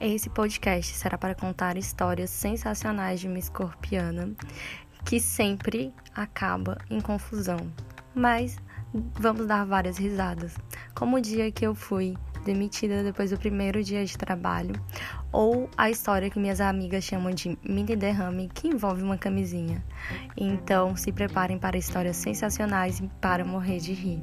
Esse podcast será para contar histórias sensacionais de uma escorpiana que sempre acaba em confusão, mas vamos dar várias risadas, como o dia que eu fui demitida depois do primeiro dia de trabalho, ou a história que minhas amigas chamam de mini derrame, que envolve uma camisinha. Então, se preparem para histórias sensacionais e para morrer de rir.